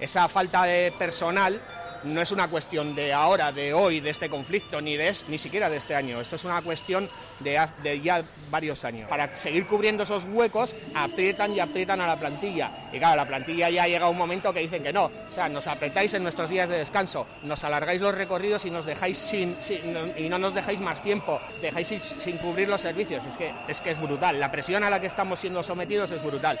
esa falta de personal no es una cuestión de ahora, de hoy, de este conflicto, ni, de, ni siquiera de este año. Esto es una cuestión de, ya varios años. Para seguir cubriendo esos huecos, aprietan y aprietan a la plantilla. Y claro, la plantilla ya llega un momento que dicen que no. O sea, nos apretáis en nuestros días de descanso, nos alargáis los recorridos y nos dejáis sin, y no nos dejáis más tiempo, dejáis sin, sin cubrir los servicios. Es que, es que es brutal. La presión a la que estamos siendo sometidos es brutal.